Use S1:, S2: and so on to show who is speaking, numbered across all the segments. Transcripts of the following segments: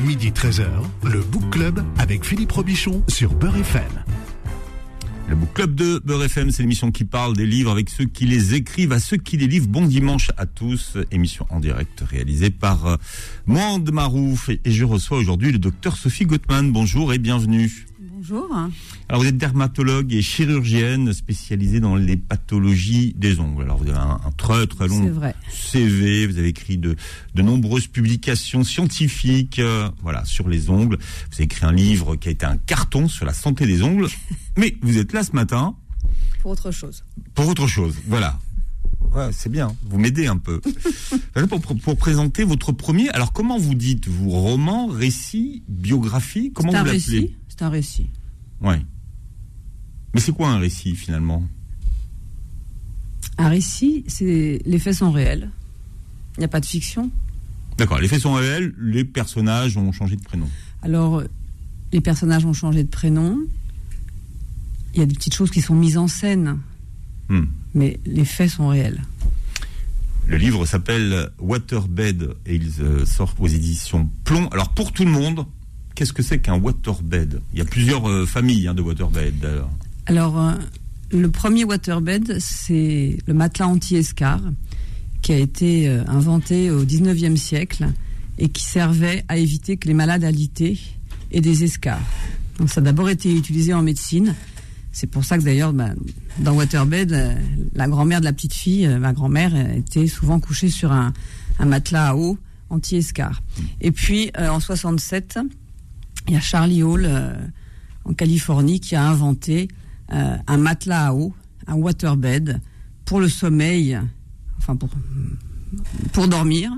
S1: Midi 13h, le Book Club avec Philippe Robichon sur Beurre FM.
S2: Le Book Club de Beurre FM, c'est l'émission qui parle des livres avec ceux qui les écrivent, à ceux qui les livrent. Bon dimanche à tous. Émission en direct réalisée par euh, Monde Marouf. Et je reçois aujourd'hui le docteur Sophie Gottman. Bonjour et bienvenue.
S3: Bonjour.
S2: Alors vous êtes dermatologue et chirurgienne spécialisée dans les pathologies des ongles. Alors vous avez un, très très long CV, vous avez écrit de, de nombreuses publications scientifiques euh, voilà, sur les ongles. Vous avez écrit un livre qui a été un carton sur la santé des ongles. Mais vous êtes là ce matin.
S3: Pour autre chose.
S2: Pour autre chose, voilà. Ouais, c'est bien, vous m'aidez un peu. pour, pour, présenter votre premier, alors comment vous dites, vous, roman, récit, biographie, comment vous l'appelez?
S3: C'est un récit.
S2: Ouais. Mais c'est quoi un récit finalement?
S3: Un récit, c'est les faits sont réels. Il n'y a pas de fiction.
S2: D'accord, les faits sont réels, les personnages ont changé de prénom.
S3: Alors, les personnages ont changé de prénom. Il y a des petites choses qui sont mises en scène. Hmm. Mais les faits sont réels.
S2: Le livre s'appelle Waterbed et il euh, sort aux éditions Plomb. Alors pour tout le monde, qu'est-ce que c'est qu'un waterbed? Il y a plusieurs euh, familles hein, de waterbed d'ailleurs.
S3: Alors, euh, le premier waterbed, c'est le matelas anti-escar qui a été euh, inventé au 19e siècle et qui servait à éviter que les malades alités aient des escars. Donc, ça a d'abord été utilisé en médecine. C'est pour ça que d'ailleurs, bah, dans waterbed, la grand-mère de la petite fille, ma grand-mère, était souvent couchée sur un, matelas à eau anti-escar. Et puis, en 67, il y a Charlie Hall euh, en Californie qui a inventé euh, un matelas à eau, un waterbed pour le sommeil, enfin pour pour dormir.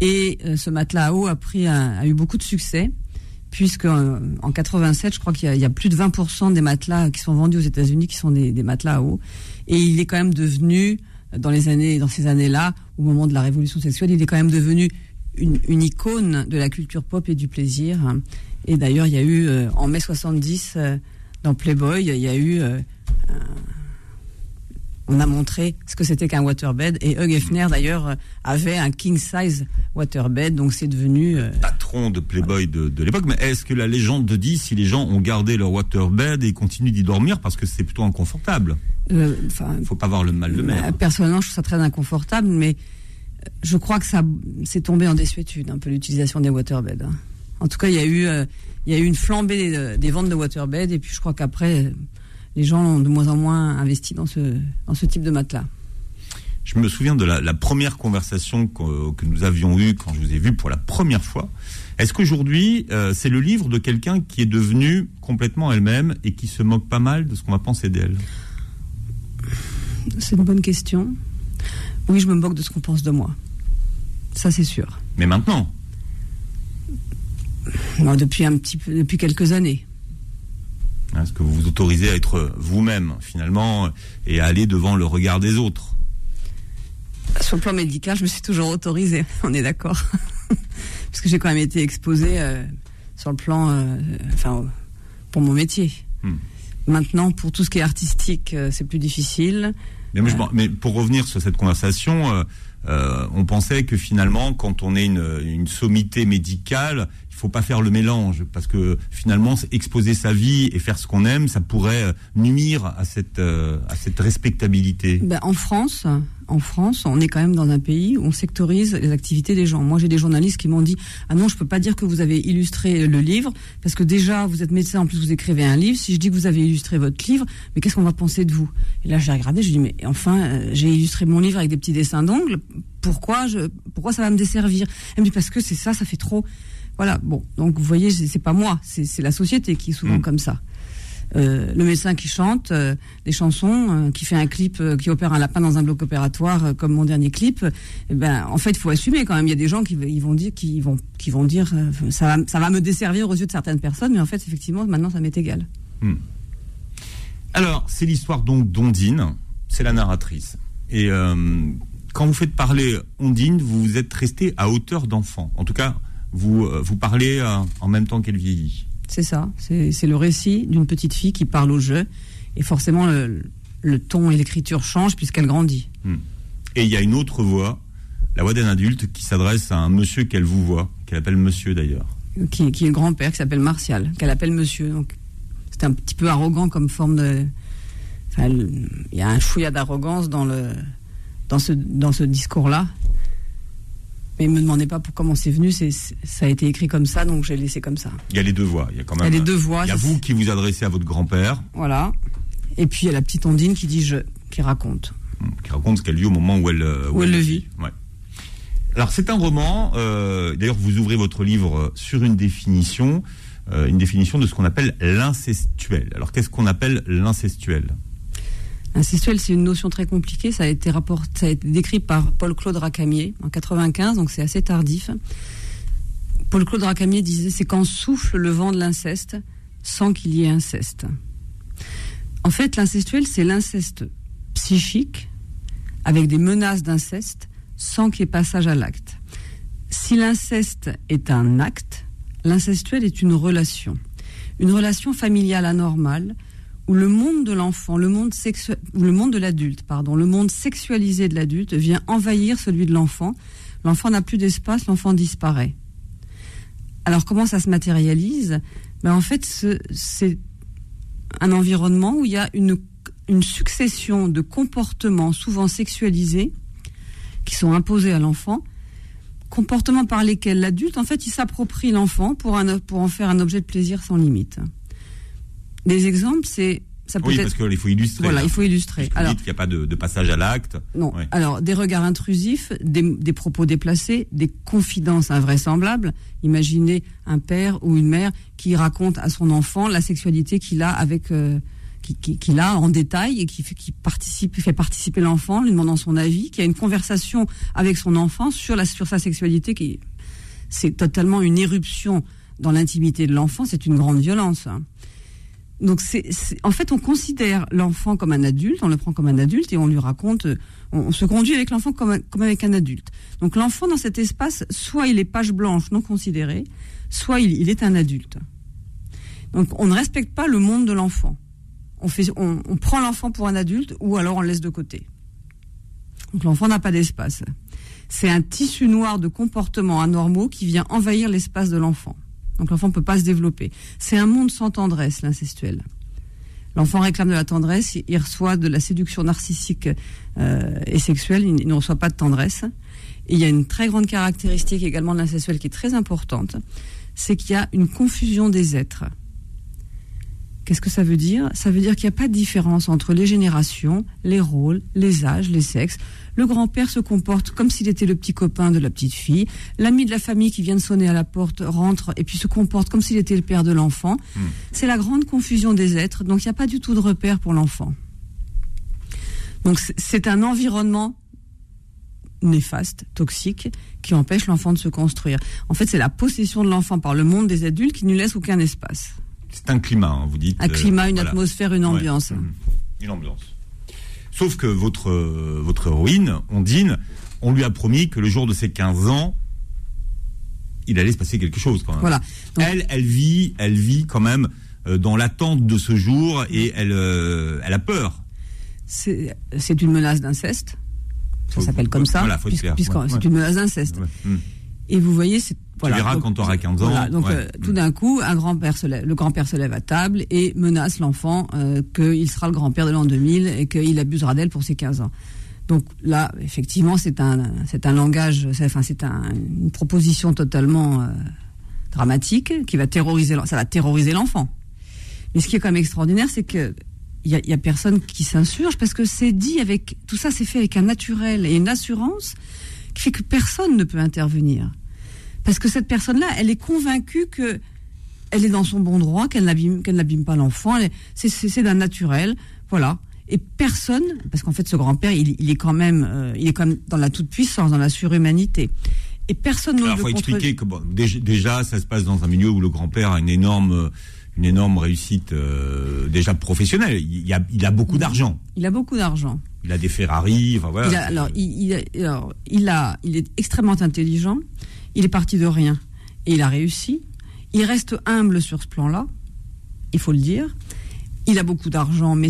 S3: Et euh, ce matelas à eau a eu beaucoup de succès puisque en 87, je crois qu'il y, a plus de 20% des matelas qui sont vendus aux États-Unis qui sont des, des, matelas à eau, et il est quand même devenu dans les années, dans ces années-là, au moment de la révolution sexuelle, il est quand même devenu une, une, icône de la culture pop et du plaisir. Et d'ailleurs, il y a eu, euh, en mai 70, euh, dans Playboy, il y a eu. Euh, on a montré ce que c'était qu'un waterbed. Et Hugh Hefner, d'ailleurs, avait un king size waterbed. Donc c'est devenu.
S2: Patron de Playboy de, l'époque. Mais est-ce que la légende dit si les gens ont gardé leur waterbed et continuent d'y dormir parce que c'est plutôt inconfortable? Il ne faut pas avoir le mal de mer.
S3: Personnellement, je trouve ça très inconfortable, mais je crois que ça c'est tombé en désuétude, un peu l'utilisation des waterbeds. Hein. En tout cas, il y a eu, euh, il y a eu une flambée des, ventes de waterbed et puis je crois qu'après, les gens ont de moins en moins investi dans ce, dans ce type de matelas.
S2: Je me souviens de la, première conversation que, nous avions eue quand je vous ai vu pour la première fois. Est-ce qu'aujourd'hui, euh, c'est le livre de quelqu'un qui est devenu complètement elle-même et qui se moque pas mal de ce qu'on va penser d'elle?
S3: C'est une bonne question. Oui, je me moque de ce qu'on pense de moi. Ça, c'est sûr.
S2: Mais maintenant
S3: depuis un petit peu, depuis quelques années.
S2: Est-ce que vous vous autorisez à être vous-même, finalement, et à aller devant le regard des autres?
S3: Sur le plan médical, je me suis toujours autorisée, on est d'accord. Parce que j'ai quand même été exposée euh, sur le plan, euh, enfin, pour mon métier. Hmm. Maintenant, pour tout ce qui est artistique, euh, c'est plus difficile.
S2: Mais, mais, pour revenir sur cette conversation, on pensait que finalement, quand on est une, une sommité médicale, faut pas faire le mélange parce que finalement exposer sa vie et faire ce qu'on aime, ça pourrait euh, nuire à cette euh, à cette respectabilité.
S3: Ben, en France, en France, on est quand même dans un pays où on sectorise les activités des gens. Moi, j'ai des journalistes qui m'ont dit ah non, je peux pas dire que vous avez illustré le livre parce que déjà vous êtes médecin, en plus vous écrivez un livre. Si je dis que vous avez illustré votre livre, mais qu'est-ce qu'on va penser de vous? Et là, j'ai regardé, je dis mais enfin, euh, j'ai illustré mon livre avec des petits dessins d'ongles. Pourquoi je pourquoi ça va me desservir? Elle me dit parce que c'est ça, ça fait trop. Voilà, bon, donc vous voyez, c'est pas moi, c'est la société qui est souvent mm. comme ça. Euh, le médecin qui chante euh, des chansons, euh, qui fait un clip, qui opère un lapin dans un bloc opératoire, comme mon dernier clip, eh ben, en fait, il faut assumer quand même. Il y a des gens qui ils vont dire, qui vont, qui vont dire, ça va, ça va me desservir aux yeux de certaines personnes, mais en fait, effectivement, maintenant, ça m'est égal. Mm.
S2: Alors, c'est l'histoire donc d'Ondine, c'est la narratrice. Et quand vous faites parler Ondine, vous êtes resté à hauteur d'enfant. En tout cas, vous, euh, vous parlez euh, en même temps qu'elle vieillit.
S3: C'est ça, c'est le récit d'une petite fille qui parle au jeu, et forcément le, ton et l'écriture changent puisqu'elle grandit. Hmm.
S2: Et il y a une autre voix, la voix d'un adulte qui s'adresse à un monsieur qu'elle vous voit, qu'elle appelle monsieur d'ailleurs.
S3: qui, est le grand-père, qui s'appelle Martial, qu'elle appelle monsieur. Donc, c'est un petit peu arrogant comme forme de. il y a un chouïa d'arrogance dans, le, dans ce, dans ce discours-là. Mais ne me demandez pas pour comment c'est venu, c'est, ça a été écrit comme ça, donc j'ai laissé comme ça.
S2: Il y a les deux voix, il y a quand même.
S3: Il y a les deux voix.
S2: Il y a vous qui vous adressez à votre grand-père.
S3: Voilà. Et puis il y a la petite Ondine qui dit je, qui raconte.
S2: Hum, qui raconte ce qu'elle vit au moment où elle,
S3: où, elle, le vit.
S2: Ouais. Alors c'est un roman. Euh, d'ailleurs, vous ouvrez votre livre sur une définition, euh, une définition de ce qu'on appelle l'incestuel. Alors qu'est-ce qu'on appelle l'incestuel?
S3: L'incestuel, c'est une notion très compliquée. Ça a été ça a été décrit par Paul-Claude Racamier en 95, donc c'est assez tardif. Paul-Claude Racamier disait c'est quand souffle le vent de l'inceste sans qu'il y ait inceste. En fait, l'incestuel, c'est l'inceste psychique avec des menaces d'inceste sans qu'il y ait passage à l'acte. Si l'inceste est un acte, l'incestuel est une relation. Une relation familiale anormale où le monde de l'enfant, le monde le monde de l'adulte, pardon, le monde sexualisé de l'adulte vient envahir celui de l'enfant. L'enfant n'a plus d'espace, l'enfant disparaît. Alors comment ça se matérialise? Ben, En fait, c'est un environnement où il y a une, succession de comportements souvent sexualisés qui sont imposés à l'enfant, comportements par lesquels l'adulte, en fait, il s'approprie l'enfant pour en faire un objet de plaisir sans limite. Des exemples, c'est
S2: ça peut oui, parce qu'il faut illustrer.
S3: Voilà, il faut illustrer.
S2: Alors, qu'il n'y a pas de, passage à l'acte.
S3: Non. Alors, des regards intrusifs, des, des, propos déplacés, des confidences invraisemblables. Imaginez un père ou une mère qui raconte à son enfant la sexualité qu'il a avec euh, qu'il a en détail et qui, qui participe, fait participer l'enfant, lui demandant son avis, qui a une conversation avec son enfant sur, la, sur sa sexualité, qui c'est totalement une éruption dans l'intimité de l'enfant, c'est une grande violence. Hein. Donc, c'est, en fait, on considère l'enfant comme un adulte, on le prend comme un adulte et on lui raconte, on, se conduit avec l'enfant comme, avec un adulte. Donc, l'enfant dans cet espace, soit il est page blanche non considérée, soit il, il est un adulte. Donc, on ne respecte pas le monde de l'enfant on, fait, on, prend l'enfant pour un adulte ou alors on le laisse de côté. Donc l'enfant n'a pas d'espace. C'est un tissu noir de comportements anormaux qui vient envahir l'espace de l'enfant. Donc l'enfant ne peut pas se développer. C'est un monde sans tendresse, l'incestuel. L'enfant réclame de la tendresse, il reçoit de la séduction narcissique euh, et sexuelle, il ne reçoit pas de tendresse. Il y a une très grande caractéristique également de l'incestuel qui est très importante, c'est qu'il y a une confusion des êtres. Qu'est-ce que ça veut dire? Ça veut dire qu'il n'y a pas de différence entre les générations, les rôles, les âges, les sexes. Le grand-père se comporte comme s'il était le petit copain de la petite fille. L'ami de la famille qui vient de sonner à la porte rentre et puis se comporte comme s'il était le père de l'enfant. Hmm. C'est la grande confusion des êtres, donc il n'y a pas du tout de repère pour l'enfant. Donc c'est un environnement néfaste, toxique, qui empêche l'enfant de se construire. En fait, c'est la possession de l'enfant par le monde des adultes qui ne laisse aucun espace.
S2: C'est un climat, hein, vous dites.
S3: Un climat, une euh, atmosphère, une ambiance.
S2: Mmh. Une ambiance. Sauf que votre, euh, votre héroïne, Ondine, on lui a promis que le jour de ses 15 ans, il allait se passer quelque chose quand même.
S3: Voilà.
S2: elle, elle vit, elle vit quand même euh, dans l'attente de ce jour et elle, elle a peur.
S3: C'est une menace d'inceste. Ça s'appelle comme ça. Voilà, c'est une menace d'inceste. Mmh. Et vous voyez, c'est
S2: voilà, tu verras quand tu auras 15 ans.
S3: donc euh, tout d'un coup, un grand-père le grand-père se lève à table et menace l'enfant euh, qu'il sera le grand-père de l'an 2000 et qu'il abusera d'elle pour ses 15 ans. Donc là, effectivement, c'est un, c'est un langage, enfin, c'est une proposition totalement euh, dramatique qui va terroriser, ça va terroriser l'enfant. Mais ce qui est quand même extraordinaire, c'est que il y a, personne qui s'insurge parce que c'est dit avec tout ça, c'est fait avec un naturel et une assurance qui fait que personne ne peut intervenir. Parce que cette personne-là, elle est convaincue que elle est dans son bon droit, qu'elle n'abîme, qu'elle n'abîme pas l'enfant. C'est, d'un naturel, voilà. Et personne, parce qu'en fait, ce grand-père, il, est quand même, euh, il est quand même dans la toute puissance, dans la surhumanité. Et personne
S2: ne. Il faut expliquer que bon, déjà, ça se passe dans un milieu où le grand-père a une énorme, une énorme réussite euh, déjà professionnelle. Il, a, il a beaucoup d'argent.
S3: Il a beaucoup d'argent.
S2: Il a des Ferrari. Enfin, voilà.
S3: il alors, il, alors, il a, il est extrêmement intelligent. Il est parti de rien et il a réussi. Il reste humble sur ce plan-là, il faut le dire. Il a beaucoup d'argent, mais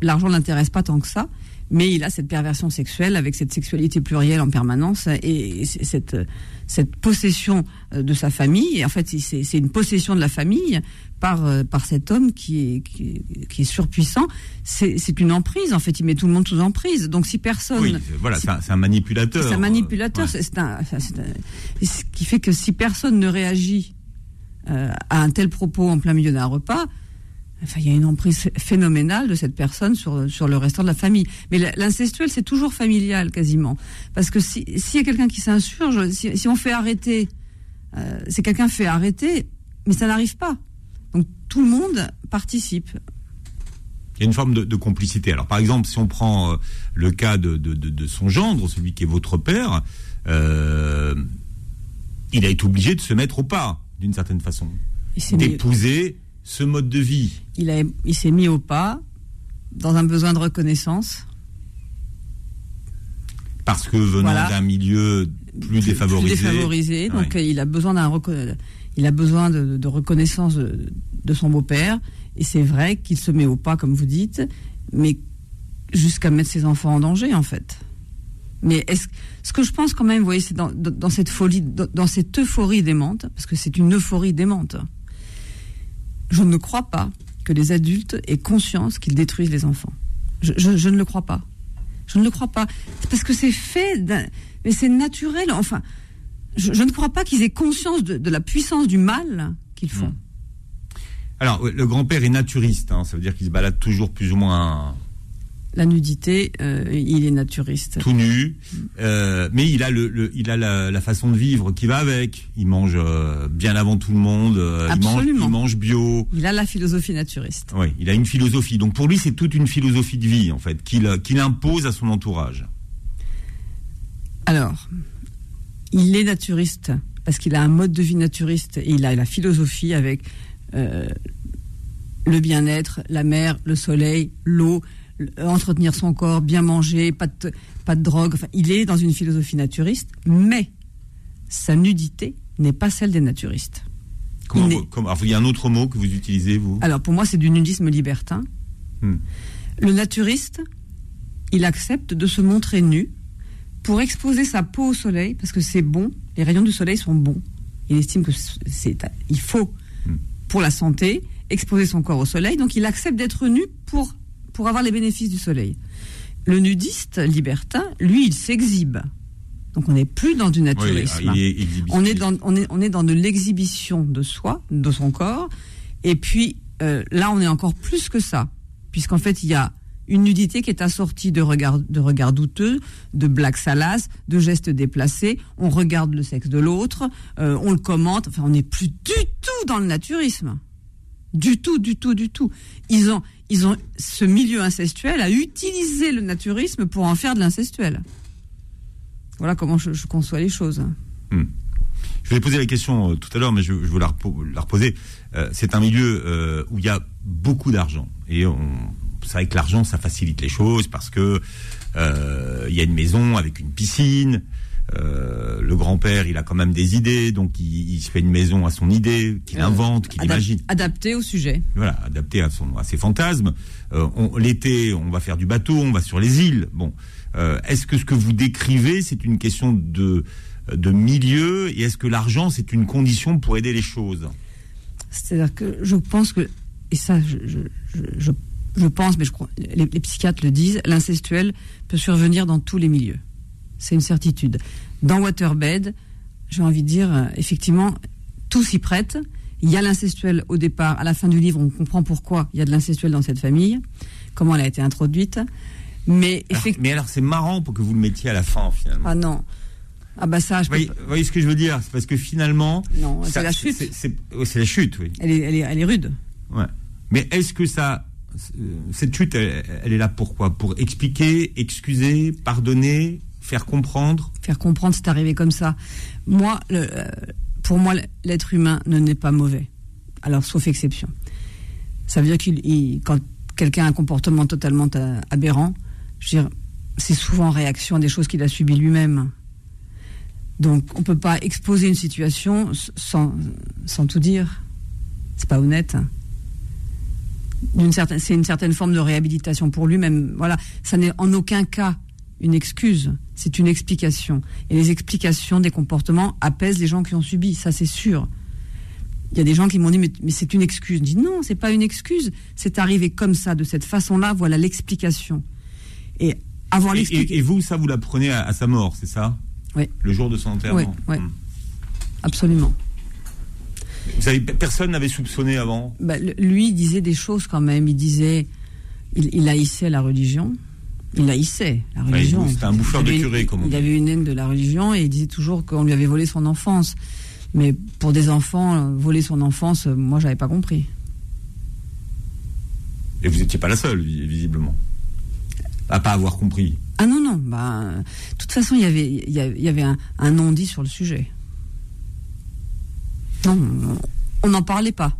S3: l'argent ne l'intéresse pas tant que ça. mais il a cette perversion sexuelle avec cette sexualité plurielle en permanence et cette, cette possession euh, de sa famille. Et en fait, c'est une possession de la famille par, euh, par cet homme qui est, qui, est surpuissant. C'est une emprise, en fait. Il met tout le monde sous emprise. Donc si personne... Oui,
S2: voilà, c'est un, manipulateur.
S3: C'est un manipulateur. C'est un, ce qui fait que si personne ne réagit euh, à un tel propos en plein milieu d'un repas, Enfin, il y a une emprise phénoménale de cette personne sur, sur le restant de la famille. Mais l'incestuel, c'est toujours familial, quasiment. Parce que s'il y a quelqu'un qui s'insurge, si, on fait arrêter, euh, c'est quelqu'un fait arrêter, mais ça n'arrive pas. Donc tout le monde participe.
S2: Il y a une forme de, complicité. Alors par exemple, si on prend euh, le cas de, de, son gendre, celui qui est votre père, euh, il a été obligé de se mettre au pas, d'une certaine façon. D'épouser ce mode de vie
S3: Il, il s'est mis au pas dans un besoin de reconnaissance.
S2: Parce que venant d'un milieu plus, défavorisé.
S3: défavorisé, donc il a besoin d'un il a besoin de, reconnaissance de, son beau-père. Et c'est vrai qu'il se met au pas, comme vous dites, mais jusqu'à mettre ses enfants en danger, en fait. Mais est-ce, ce que je pense quand même, vous voyez, c'est dans, dans cette folie, dans cette euphorie démente, parce que c'est une euphorie démente je ne crois pas que les adultes aient conscience qu'ils détruisent les enfants. Je, ne le crois pas. Je ne le crois pas. Parce que c'est fait, mais c'est naturel. Enfin, je, ne crois pas qu'ils aient conscience de, la puissance du mal qu'ils font. Hmm.
S2: Alors, le grand-père est naturiste, hein. ça veut dire qu'il se balade toujours plus ou moins
S3: la nudité, euh, il est naturiste.
S2: Tout nu, euh, mais il a le, il a la, façon de vivre qui va avec. Il mange euh, bien avant tout le monde. Il mange, bio.
S3: Il a la philosophie naturiste.
S2: Oui, il a une philosophie. Donc pour lui, c'est toute une philosophie de vie en fait qu'il qu'il impose à son entourage.
S3: Alors, il est naturiste parce qu'il a un mode de vie naturiste et il a la philosophie avec le bien-être, la mer, le soleil, l'eau entretenir son corps, bien manger, pas de, pas de drogue. Enfin, il est dans une philosophie naturiste, mais sa nudité n'est pas celle des naturistes.
S2: Comment, il, y a un autre mot que vous utilisez, vous?
S3: Alors, pour moi, c'est du nudisme libertin. Hmm. Le naturiste, il accepte de se montrer nu pour exposer sa peau au soleil, parce que c'est bon, les rayons du soleil sont bons. Il estime que c'est, il faut, hmm. pour la santé, exposer son corps au soleil, donc il accepte d'être nu pour pour avoir les bénéfices du soleil. Le nudiste libertin, lui, il s'exhibe. Donc on n'est plus dans du naturisme. on est dans on est on est dans de l'exhibition de soi, de son corps. Et puis euh, là, on est encore plus que ça, puisqu'en fait, il y a une nudité qui est assortie de regards de regards douteux, de blagues salaces, de gestes déplacés. On regarde le sexe de l'autre, euh, on le commente. Enfin, on n'est plus du tout dans le naturisme. Du tout, du tout, du tout. Ils ont, ils ont, ce milieu incestuel a utilisé le naturisme pour en faire de l'incestuel. Voilà comment je, conçois les choses. Hmm.
S2: Je vais poser la question euh, tout à l'heure, mais je, veux la, reposer. Euh, c'est un milieu euh, où il y a beaucoup d'argent. Et on, c'est vrai que l'argent, ça facilite les choses parce que il y a une maison avec une piscine, euh, le grand-père, il a quand même des idées, donc il, se fait une maison à son idée, qu'il euh, invente, qu'il imagine.
S3: Adapté au sujet.
S2: Voilà, adapté à, son, à ses fantasmes. Euh, l'été, on va faire du bateau, on va sur les îles. Bon, est-ce que ce que vous décrivez, c'est une question de, de milieu, et est-ce que l'argent, c'est une condition pour aider les choses?
S3: C'est-à-dire que je pense que, et ça, je, je, pense, mais je crois, les psychiatres le disent, l'incestuel peut survenir dans tous les milieux c'est une certitude. Dans Waterbed, j'ai envie de dire, euh, effectivement, tout s'y prête. Il y a l'incestuel au départ. À la fin du livre, on comprend pourquoi il y a de l'incestuel dans cette famille, comment elle a été introduite. Mais,
S2: effectivement... mais alors, c'est marrant pour que vous le mettiez à la fin, finalement.
S3: Ah non. Ah bah ça, je
S2: vous, voyez, ce que je veux dire? C'est parce que finalement...
S3: Non, c'est la chute.
S2: C'est la chute, oui.
S3: Elle est, elle est, elle est rude.
S2: Ouais. Mais est-ce que ça... Cette chute, elle est là pourquoi? Pour expliquer, excuser, pardonner, faire comprendre
S3: Faire comprendre, c'est arrivé comme ça. Moi, euh, pour moi, l'être humain ne n'est pas mauvais. Alors, sauf exception. Ça veut dire qu'il, quand quelqu'un a un comportement totalement euh, aberrant, c'est souvent en réaction à des choses qu'il a subies lui-même. Donc, on ne peut pas exposer une situation sans, sans tout dire. C'est pas honnête. c'est une certaine forme de réhabilitation pour lui. Même, voilà, ça n'est en aucun cas une excuse, c'est une explication. Et les explications des comportements apaisent les gens qui ont subi, ça c'est sûr. Il y a des gens qui m'ont dit mais, c'est une excuse. Je dis non, c'est pas une excuse. C'est arrivé comme ça, de cette façon-là. Voilà l'explication.
S2: Et avoir l'explication. Et, vous, ça vous l'apprenez à, à sa mort, c'est ça
S3: Oui.
S2: Le jour de son enterrement.
S3: Oui. Hmm. Absolument.
S2: Vous avez, personne n'avait soupçonné avant
S3: bah, Lui disait des choses quand même. Il disait, il, il haïssait la religion. Il haïssait la religion.
S2: C'était un bouffeur de curé, comme on
S3: dit. Il avait une haine de la religion et il disait toujours qu'on lui avait volé son enfance. Mais pour des enfants, voler son enfance, moi, j'avais pas compris.
S2: Et vous n'étiez pas la seule, visiblement, à pas avoir compris.
S3: Ah non, non. Bah, de toute façon, il y avait, il y avait un, un non-dit sur le sujet. Non, on n'en parlait pas.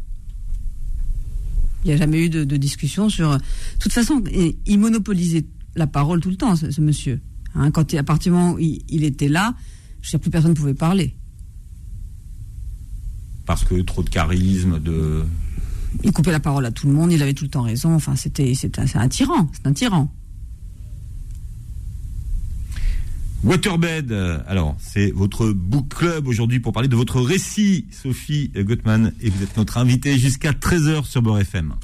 S3: Il n'y a jamais eu de, discussion sur. De toute façon, il monopolisait la parole tout le temps, ce, monsieur. Hein, quand à partir du moment où il, était là, je sais plus personne ne pouvait parler.
S2: Parce que trop de charisme, de.
S3: Il coupait la parole à tout le monde, il avait tout le temps raison. Enfin, c'était, c'est un tyran, c'est un tyran.
S2: Waterbed, alors c'est votre book club aujourd'hui pour parler de votre récit, Sophie Gottman, et vous êtes notre invitée jusqu'à 13h sur Beurre FM.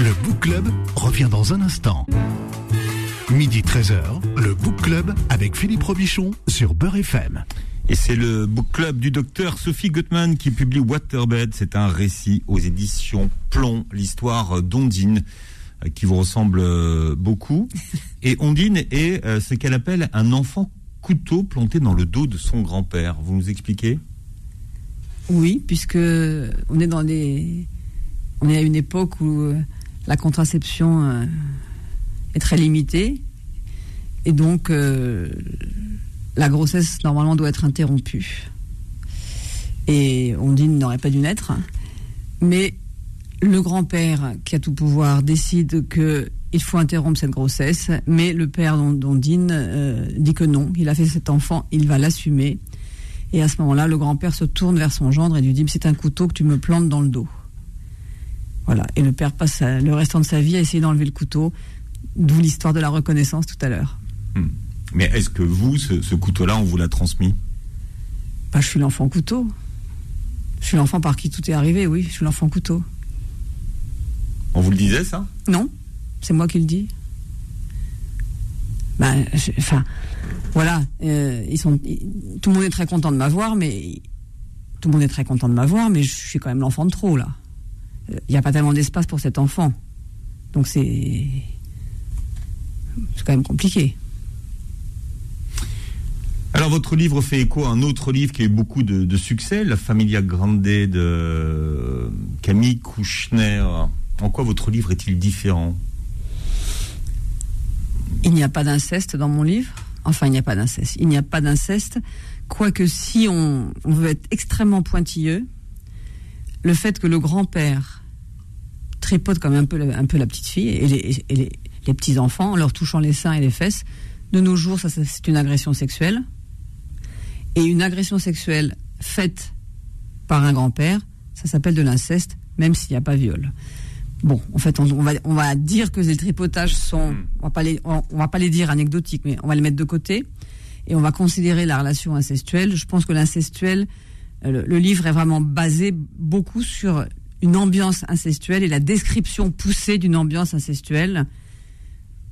S1: Le book club revient dans un instant. Midi 13h, le book club avec Philippe Robichon sur Beurre FM.
S2: Et c'est le book club du docteur Sophie Gottman qui publie Waterbed. C'est un récit aux éditions Plomb, l'histoire d'Ondine. Euh, qui vous ressemble euh, beaucoup. Et Ondine est euh, ce qu'elle appelle un enfant couteau planté dans le dos de son grand-père. Vous nous expliquez?
S3: Oui, puisque on est dans des, on est à une époque où la contraception est très limitée et donc la grossesse normalement doit être interrompue. Et Ondine n'aurait pas dû naître, mais le grand-père, qui a tout pouvoir, décide que il faut interrompre cette grossesse, mais le père d'Ondine euh, dit que non, il a fait cet enfant, il va l'assumer. Et à ce moment-là, le grand-père se tourne vers son gendre et lui dit C'est un couteau que tu me plantes dans le dos. Voilà. Et le père passe le restant de sa vie à essayer d'enlever le couteau, d'où l'histoire de la reconnaissance tout à l'heure.
S2: Hmm. Mais est-ce que vous, ce, couteau-là, on vous l'a transmis?
S3: Bah, Je suis l'enfant couteau. Je suis l'enfant par qui tout est arrivé, oui, je suis l'enfant couteau.
S2: On vous le disait, ça?
S3: Non, c'est moi qui le dis. Ben, enfin, voilà, euh, ils sont, tout le monde est très content de m'avoir, mais tout le monde est très content de m'avoir, mais je suis quand même l'enfant de trop là. Il n'y a pas tellement d'espace pour cet enfant, donc c'est, c'est quand même compliqué.
S2: Alors votre livre fait écho à un autre livre qui a eu beaucoup de, de succès, La Familia Grande de Camille Kouchner. En quoi votre livre est-il différent?
S3: Il n'y a pas d'inceste dans mon livre? Enfin, il n'y a pas d'inceste. Il n'y a pas d'inceste. Quoique si on, veut être extrêmement pointilleux, le fait que le grand-père tripote comme un peu, un peu la petite fille et les, petits-enfants en leur touchant les seins et les fesses, de nos jours, ça, c'est une agression sexuelle. Et une agression sexuelle faite par un grand-père, ça s'appelle de l'inceste, même s'il n'y a pas viol. Bon, en fait, on, va, on va dire que les tripotages sont, hmm. on va pas les, on, va pas les dire anecdotiques, mais on va les mettre de côté et on va considérer la relation incestuelle. Je pense que l'incestuel, euh, le, livre est vraiment basé beaucoup sur une ambiance incestuelle et la description poussée d'une ambiance incestuelle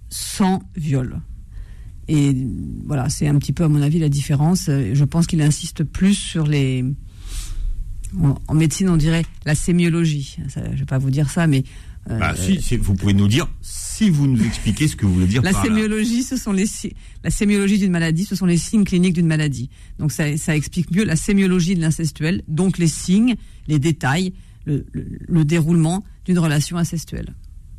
S3: sans viol. Et voilà, c'est un petit peu à mon avis la différence. Je pense qu'il insiste plus sur les en, médecine, on dirait la sémiologie. je ne vais pas vous dire ça, mais.
S2: Euh, bah, si, vous pouvez nous dire, si vous nous expliquez ce que vous voulez dire
S3: la sémiologie, ce sont les la sémiologie d'une maladie, ce sont les signes cliniques d'une maladie. Donc ça, explique mieux la sémiologie de l'incestuel, donc les signes, les détails, le, déroulement d'une relation incestuelle.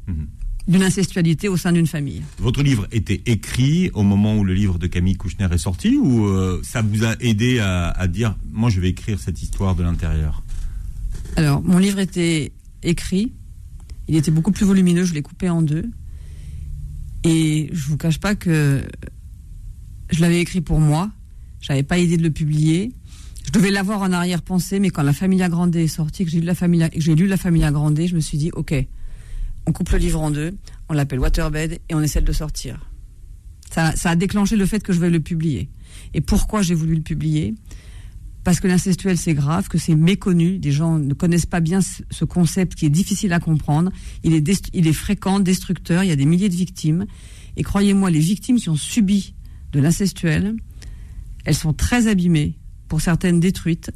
S3: Mhm d'une incestualité au sein d'une famille.
S2: Votre livre était écrit au moment où le livre de Camille Kouchner est sorti ou euh, ça vous a aidé à, dire moi je vais écrire cette histoire de l'intérieur?
S3: Alors mon livre était écrit, il était beaucoup plus volumineux, je l'ai coupé en deux et je vous cache pas que je l'avais écrit pour moi, j'avais pas idée de le publier. Je devais l'avoir en arrière-pensée, mais quand la Famille Grande est sortie, que j'ai lu la Famille, j'ai lu je me suis dit, ok, on coupe le livre en deux, on l'appelle Waterbed et on essaie de le sortir. Ça, ça a déclenché le fait que je vais le publier. Et pourquoi j'ai voulu le publier? Parce que l'incestuel, c'est grave, que c'est méconnu. Des gens ne connaissent pas bien ce concept qui est difficile à comprendre. Il est, il est fréquent, destructeur. Il y a des milliers de victimes. Et croyez-moi, les victimes qui ont subi de l'incestuel, elles sont très abîmées, pour certaines détruites.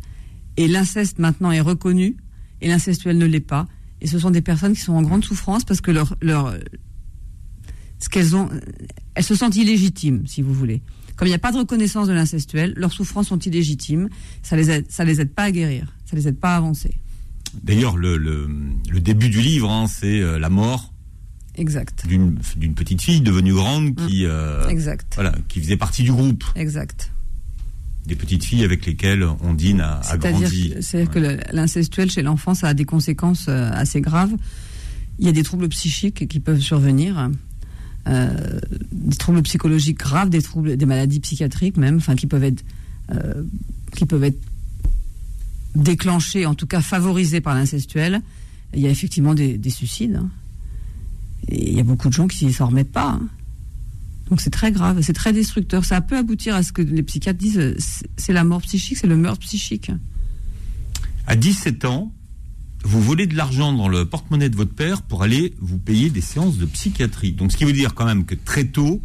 S3: Et l'inceste maintenant est reconnu, et l'incestuel ne l'est pas. Et ce sont des personnes qui sont en grande souffrance parce que leur, leur ce qu'elles ont, elles se sentent illégitimes, si vous voulez. Comme il n'y a pas de reconnaissance de l'incestuel, leurs souffrances sont illégitimes. Ça les aide, ça les aide pas à guérir, ça les aide pas à avancer.
S2: D'ailleurs, le, le, le, début du livre, hein, c'est euh, la mort.
S3: Exact.
S2: D'une petite fille devenue grande qui, euh,
S3: exact.
S2: Voilà, qui faisait partie du groupe.
S3: Exact.
S2: Des petites filles avec lesquelles on dîne à, à grandir.
S3: C'est-à-dire que l'incestuel chez l'enfant, ça a des conséquences euh, assez graves. Il y a des troubles psychiques qui peuvent survenir. Euh, des troubles psychologiques graves, des troubles, des maladies psychiatriques même, enfin qui peuvent être, euh, qui peuvent être déclenchés, en tout cas favorisés par l'incestuel. Il y a effectivement des, suicides. Hein. Et il y a beaucoup de gens qui ne s'en remettent pas. Hein. Donc c'est très grave, c'est très destructeur. Ça peut aboutir à ce que les psychiatres disent c'est la mort psychique, c'est le meurtre psychique.
S2: À 17 ans, vous volez de l'argent dans le porte-monnaie de votre père pour aller vous payer des séances de psychiatrie. Donc ce qui veut dire quand même que très tôt,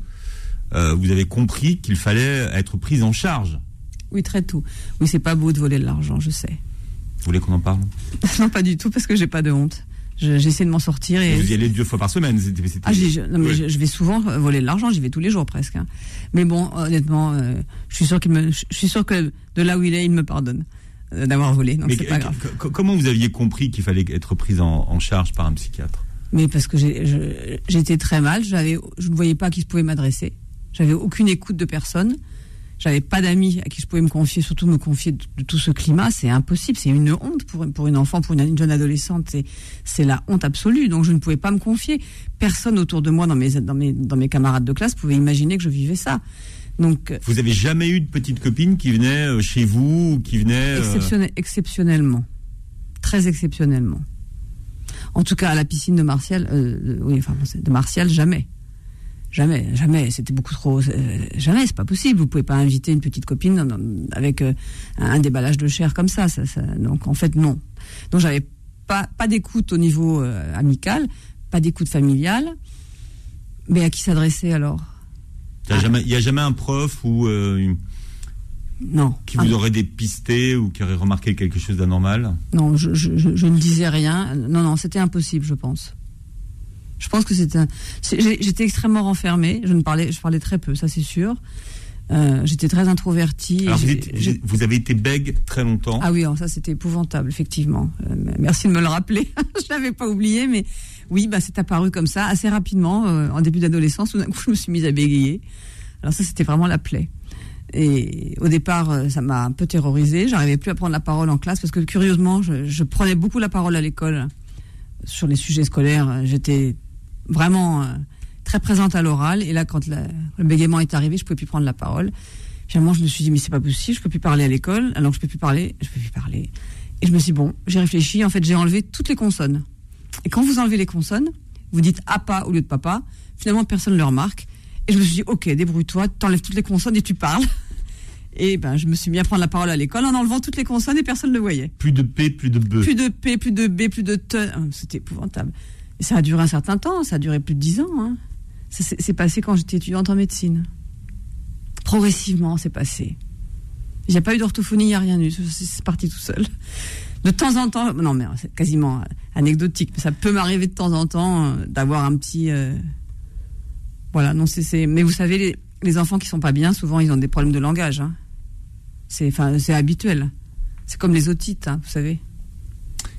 S2: euh, vous avez compris qu'il fallait être pris en charge.
S3: Oui, très tôt. Oui, c'est pas beau de voler de l'argent, je sais.
S2: Vous voulez qu'on en parle?
S3: Non, pas du tout, parce que j'ai pas de honte. J'essaie de m'en sortir. Et...
S2: Vous y allez deux fois par semaine
S3: ah, je, mais je, vais souvent voler de l'argent, j'y vais tous les jours presque. Hein. Mais bon, honnêtement, euh, je suis sûr qu'il me, je suis sûr que de là où il est, il me pardonne. Euh, d'avoir volé. Donc c'est pas grave.
S2: Comment vous aviez compris qu'il fallait être pris en, charge par un psychiatre?
S3: Mais parce que j'étais très mal, j'avais, je ne voyais pas qui je pouvais m'adresser. J'avais aucune écoute de personne. J'avais pas d'amis à qui je pouvais me confier, surtout me confier de, tout ce climat. C'est impossible. C'est une honte pour, pour une enfant, pour une, jeune adolescente. C'est la honte absolue. Donc je ne pouvais pas me confier. Personne autour de moi, dans mes, dans mes, dans mes camarades de classe, pouvait imaginer que je vivais ça. Donc,
S2: euh, vous avez jamais eu de petite copine qui venait euh, chez vous, qui venait
S3: euh, exceptionnellement, très exceptionnellement. En tout cas, à la piscine de Martial, oui, enfin, de Martial, jamais. Jamais, jamais. C'était beaucoup trop. jamais, c'est pas possible. Vous pouvez pas inviter une petite copine avec un déballage de chair comme ça. ça, donc, en fait, non. Donc, j'avais pas, pas d'écoute au niveau amical, pas d'écoute familiale. Mais à qui s'adresser alors?
S2: Il n'y a, jamais un prof ou euh,
S3: non.
S2: qui vous aurait dépisté ou qui aurait remarqué quelque chose d'anormal?
S3: Non, je, ne disais rien. Non, non, c'était impossible, je pense. Je pense que c'était. J'étais extrêmement renfermée. Je ne parlais, je parlais très peu, ça c'est sûr. Euh, j'étais très introvertie.
S2: Alors vous, avez été bègue très longtemps.
S3: Ah oui, ça c'était épouvantable, effectivement. Euh, merci de me le rappeler. je l'avais pas oublié, mais oui, bah, c'est apparu comme ça, assez rapidement, euh, en début d'adolescence. Tout d'un coup, je me suis mise à bégayer. Alors ça, c'était vraiment la plaie. Et au départ, ça m'a un peu terrorisée. J'arrivais plus à prendre la parole en classe parce que curieusement, je, prenais beaucoup la parole à l'école sur les sujets scolaires. J'étais vraiment euh, très présente à l'oral. Et là, quand le bégaiement est arrivé, je pouvais plus prendre la parole. Finalement, je me suis dit, mais c'est pas possible, je peux plus parler à l'école. Alors je peux plus parler, je peux plus parler. Et je me suis dit, bon, j'ai réfléchi. En fait, j'ai enlevé toutes les consonnes. Et quand vous enlevez les consonnes, vous dites APA au lieu de papa, finalement personne ne le remarque. Et je me suis dit, ok, débrouille-toi, t'enlèves toutes les consonnes et tu parles. Et ben, je me suis mis à prendre la parole à l'école en enlevant toutes les consonnes et personne ne le voyait.
S2: Plus de P, plus de B.
S3: Plus de P, plus de B, plus de T. Ah, c'était épouvantable. Ça a duré un certain temps, ça a duré plus de dix ans. Hein. C'est passé quand j'étais étudiante en médecine. Progressivement, c'est passé. A pas eu d'orthophonie, il n'y a rien eu. C'est parti tout seul de temps en temps, non mais c'est quasiment anecdotique, mais ça peut m'arriver de temps en temps euh, d'avoir un petit, euh, voilà, non c'est, mais vous savez les, enfants qui sont pas bien, souvent ils ont des problèmes de langage. Hein. C'est habituel. C'est comme les otites, hein, vous savez.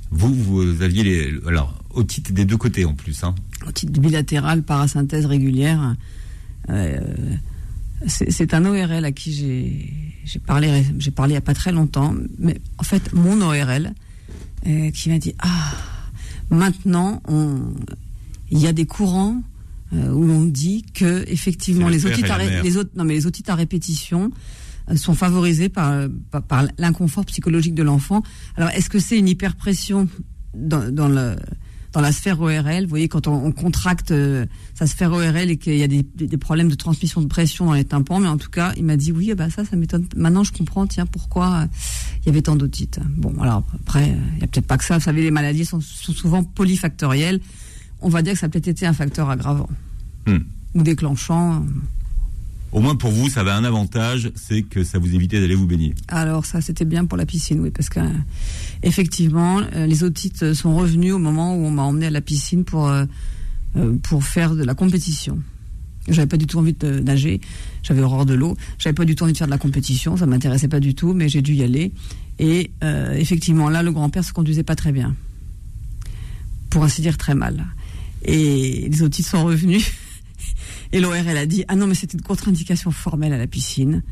S2: Vous, vous aviez les, alors otites des deux côtés en plus, hein.
S3: Otite bilatérale, parasynthèse régulière. Euh, c'est un ORL à qui j'ai parlé, j'ai parlé il n'y a pas très longtemps, mais en fait, mon ORL, euh, qui m'a dit Ah, maintenant, il y a des courants euh, où on dit que, effectivement, les otites, à, les, autres, non, mais les otites à répétition sont favorisés par, par, l'inconfort psychologique de l'enfant. Alors, est-ce que c'est une hyperpression dans, dans, le, dans la sphère ORL. Vous voyez, quand on, contracte euh, sa sphère ORL et qu'il y a des, problèmes de transmission de pression dans les tympans, mais en tout cas, il m'a dit oui, bah ça, ça m'étonne. Maintenant, je comprends, tiens, pourquoi euh, il y avait tant d'otites. Bon, alors après, il y a peut-être pas que ça. Vous savez, les maladies sont, souvent polyfactorielles. On va dire que ça a peut-être été un facteur aggravant hmm. ou déclenchant.
S2: Au moins pour vous, ça avait un avantage, c'est que ça vous évitait d'aller vous baigner.
S3: Alors ça, c'était bien pour la piscine, oui, parce que effectivement, euh, les otites sont revenus au moment où on m'a emmené à la piscine pour euh, euh, pour faire de la compétition. J'avais pas du tout envie de nager, j'avais horreur de l'eau, j'avais pas du tout envie de faire de la compétition, ça m'intéressait pas du tout, mais j'ai dû y aller. Et effectivement, là, le grand-père se conduisait pas très bien, pour ainsi dire très mal. Et les otites sont revenus. Et l'ORL a dit Ah non, mais c'était une contre-indication formelle à la piscine.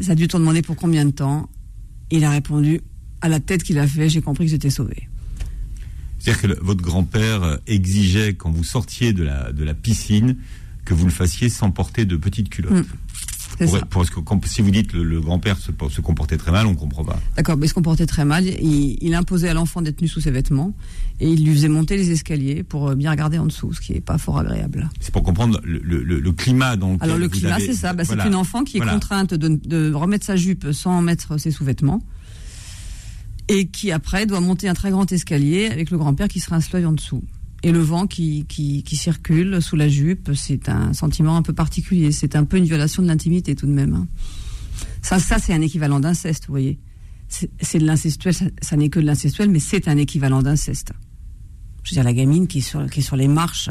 S3: ça a dû te demander pour combien de temps Il a répondu À la tête qu'il a fait, j'ai compris que j'étais sauvé.
S2: C'est-à-dire que votre grand-père exigeait, quand vous sortiez de la, de la piscine, que vous le fassiez sans porter de petites culottes. Que, si vous dites le, le grand-père se, se, comportait très mal, on comprend pas.
S3: D'accord, mais il se comportait très mal. Il, imposait à l'enfant d'être nu sous ses vêtements et il lui faisait monter les escaliers pour euh, bien regarder en dessous, ce qui n'est pas fort agréable.
S2: C'est pour comprendre le, le, climat. Donc,
S3: Alors le climat, c'est ça. Bah, c'est une enfant qui est contrainte de, de remettre sa jupe sans mettre ses sous-vêtements et qui après doit monter un très grand escalier avec le grand-père qui se rince l'œil en dessous et le vent qui, qui, circule sous la jupe, c'est un sentiment un peu particulier. C'est un peu une violation de l'intimité tout de même. Hein. Ça, ça c'est un équivalent d'inceste, vous voyez. C'est de l'incestuel, ça, n'est que de l'incestuel, mais c'est un équivalent d'inceste. Je veux dire, la gamine qui est, sur, qui est sur les marches,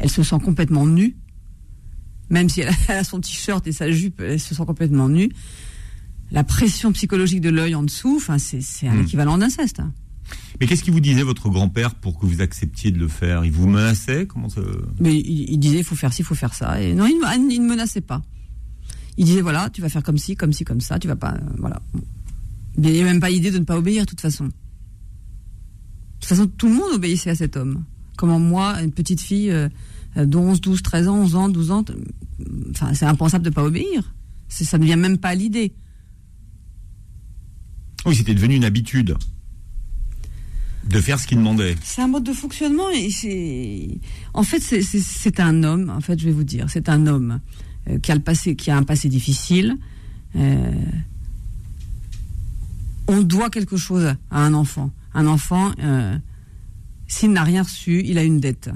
S3: elle se sent complètement nue, même si elle a son t-shirt et sa jupe, elle se sent complètement nue. La pression psychologique de l'œil en dessous, enfin, c'est un hmm. équivalent d'inceste.
S2: Mais qu'est-ce qu'il vous disait votre grand-père pour que vous acceptiez de le faire? Il vous menaçait? Comment ça?
S3: Mais il, disait il faut faire ci, il faut faire ça. Et non, il, ne menaçait pas. Il disait voilà, tu vas faire comme ci, comme ci, comme ça. Tu vas pas, euh, voilà. Il n'y avait même pas idée de ne pas obéir de toute façon. De toute façon, tout le monde obéissait à cet homme. Comment moi, une petite fille euh, de 11, 12, 13 ans, 11 ans, 12 ans, enfin, c'est impensable de ne pas obéir. Ça ne vient même pas à l'idée.
S2: Oui, c'était devenu une habitude de faire ce qu'il demandait.
S3: C'est un mode de fonctionnement et c'est en fait c'est un homme en fait je vais vous dire c'est un homme euh, qui a le passé qui a un passé difficile. Euh, on doit quelque chose à un enfant. Un enfant euh, s'il n'a rien reçu, il a une dette.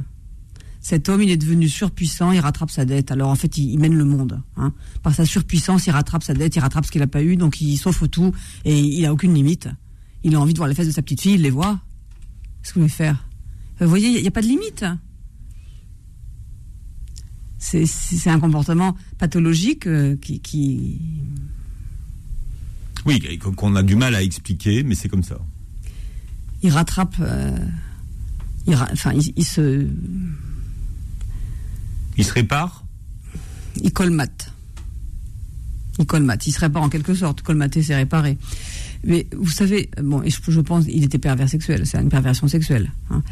S3: Cet homme, il est devenu surpuissant, il rattrape sa dette. Alors en fait, il, mène le monde. Hein. Par sa surpuissance, il rattrape sa dette, il rattrape ce qu'il n'a pas eu, donc il s'offre tout et il a aucune limite. Il a envie de voir les fesses de sa petite fille, il les voit. Qu'est-ce que vous voulez faire Vous voyez, il n'y a, pas de limite. C'est un comportement pathologique euh, qui,
S2: Oui, qu'on a du mal à expliquer, mais c'est comme ça.
S3: Il rattrape. Euh, il, enfin, il, se.
S2: Il se répare?
S3: Il colmate. Il colmate. Il se répare en quelque sorte. Colmater, c'est réparer. Mais vous savez, bon, et je, pense, il était pervers sexuel, c'est une perversion sexuelle. Hein.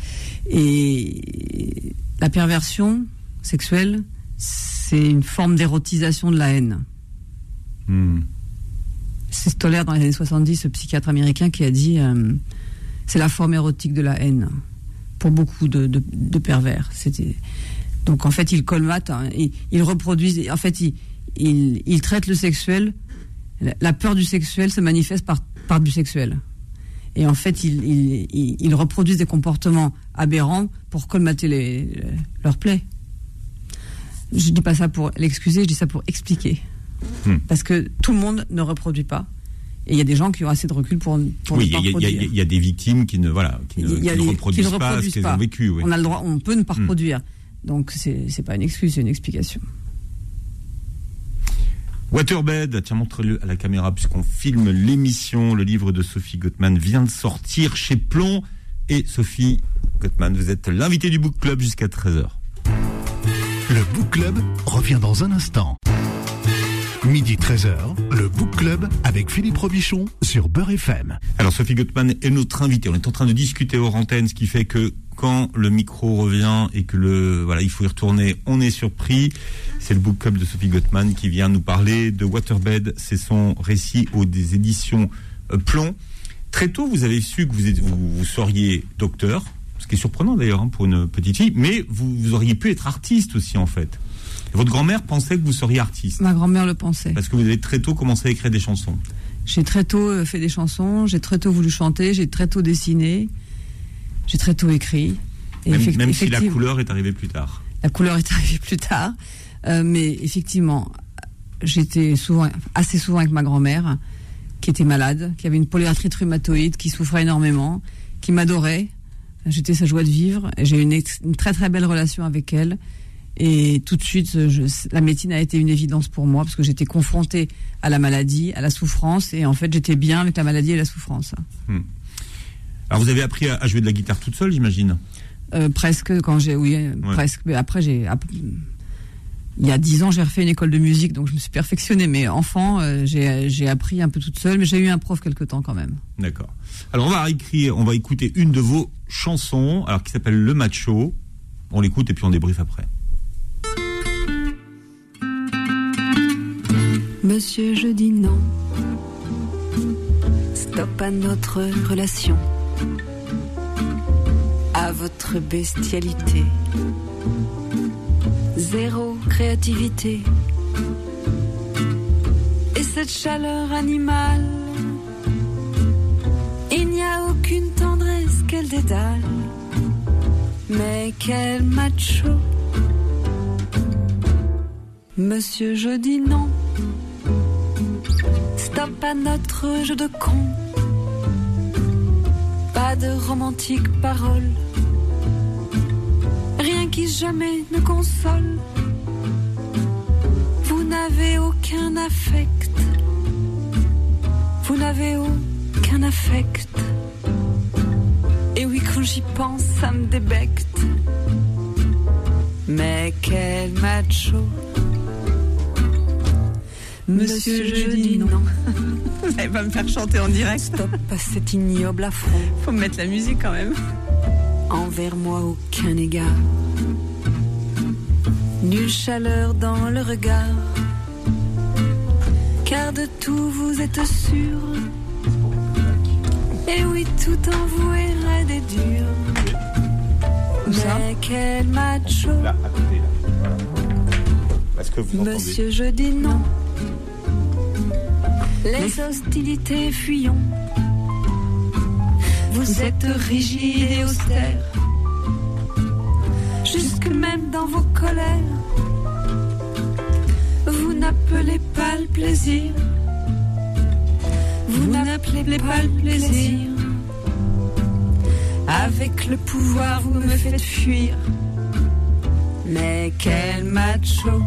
S3: Et la perversion sexuelle, c'est une forme d'érotisation de la haine. Hmm. C'est Stoller dans les années 70, ce psychiatre américain, qui a dit euh, c'est la forme érotique de la haine pour beaucoup de, de, pervers. C'était donc en fait il colmate, hein, il, reproduit, en fait il, il traite le sexuel. La peur du sexuel se manifeste par par du sexuel. Et en fait, ils, reproduisent des comportements aberrants pour colmater les, leurs plaies. Je ne dis pas ça pour l'excuser, je dis ça pour expliquer. Hmm. Parce que tout le monde ne reproduit pas. Et il y a des gens qui ont assez de recul pour, pour
S2: oui, il y, a des victimes qui ne, voilà, qui ne, reproduisent, pas ce qu'elles ont vécu.
S3: On a le droit, on peut ne pas hmm. reproduire. Donc c'est n'est pas une excuse, c'est une explication.
S2: Waterbed, tiens, montre-le à la caméra puisqu'on filme l'émission. Le livre de Sophie Gottman vient de sortir chez Plomb. Et Sophie Gottman, vous êtes l'invité du Book Club jusqu'à 13h.
S1: Le Book Club revient dans un instant. Midi 13h, le Book Club avec Philippe Robichon sur Beurre FM.
S2: Alors Sophie Gottman est notre invitée. On est en train de discuter hors antenne, ce qui fait que quand le micro revient et que le voilà, il faut y retourner, on est surpris. C'est le book club de Sophie Gottman qui vient nous parler de Waterbed. C'est son récit aux des éditions euh, Plomb. Très tôt, vous avez su que vous, vous, seriez docteur. ce qui est surprenant d'ailleurs hein, pour une petite fille, mais vous, auriez pu être artiste aussi en fait. Votre grand-mère pensait que vous seriez artiste.
S3: Ma grand-mère le pensait.
S2: Parce que vous avez très tôt commencé à écrire des chansons.
S3: J'ai très tôt euh, fait des chansons, j'ai très tôt voulu chanter, j'ai très tôt dessiné, j'ai très tôt écrit.
S2: Et même, si la couleur est arrivée plus tard.
S3: La couleur est arrivée plus tard, euh, mais effectivement, j'étais souvent, assez souvent avec ma grand-mère, qui était malade, qui avait une polyarthrite rhumatoïde, qui souffrait énormément, qui m'adorait. J'étais sa joie de vivre. J'ai eu une, très très belle relation avec elle. Et tout de suite, la médecine a été une évidence pour moi parce que j'étais confrontée à la maladie, à la souffrance, et en fait, j'étais bien avec la maladie et la souffrance. Hmm.
S2: Alors, vous avez appris à, jouer de la guitare toute seule, j'imagine?
S3: Euh, Presque, quand j'ai, oui, presque. Mais après, j'ai, il y a dix ans, j'ai refait une école de musique, donc je me suis perfectionnée. Mais enfant, euh, j'ai appris un peu toute seule, mais j'ai eu un prof quelque temps quand même.
S2: D'accord. Alors on va écrire, on va écouter une de vos chansons, alors qui s'appelle Le Macho. On l'écoute et puis on débriefe après.
S4: Monsieur, je dis non. Stop à notre relation, à votre bestialité zéro créativité. Et cette chaleur animale, il n'y a aucune tendresse qu'elle dédale. Mais quel macho. Monsieur, je dis non. À notre jeu de con. Pas de romantique parole rien qui jamais ne console. Vous n'avez aucun affect, vous n'avez aucun affect. Et oui, quand j'y pense, ça me débecte. Mais quel macho. Monsieur, je dis non.
S3: Vous allez pas me faire chanter en direct
S4: Stop à cet ignoble affront.
S3: Faut me mettre la musique quand même
S4: envers moi aucun égard. Nulle chaleur dans le regard, car de tout vous êtes sûr. Et oui, tout en vous est raide et dur. Mais quel macho.
S2: Là, à côté, là. Est-ce que vous
S4: Monsieur, je dis non. Les hostilités fuyons vous êtes rigide et austère, jusque même dans vos colères. Vous n'appelez pas le plaisir. Vous n'appelez pas le plaisir. Avec le pouvoir, vous me faites fuir. Mais quel macho!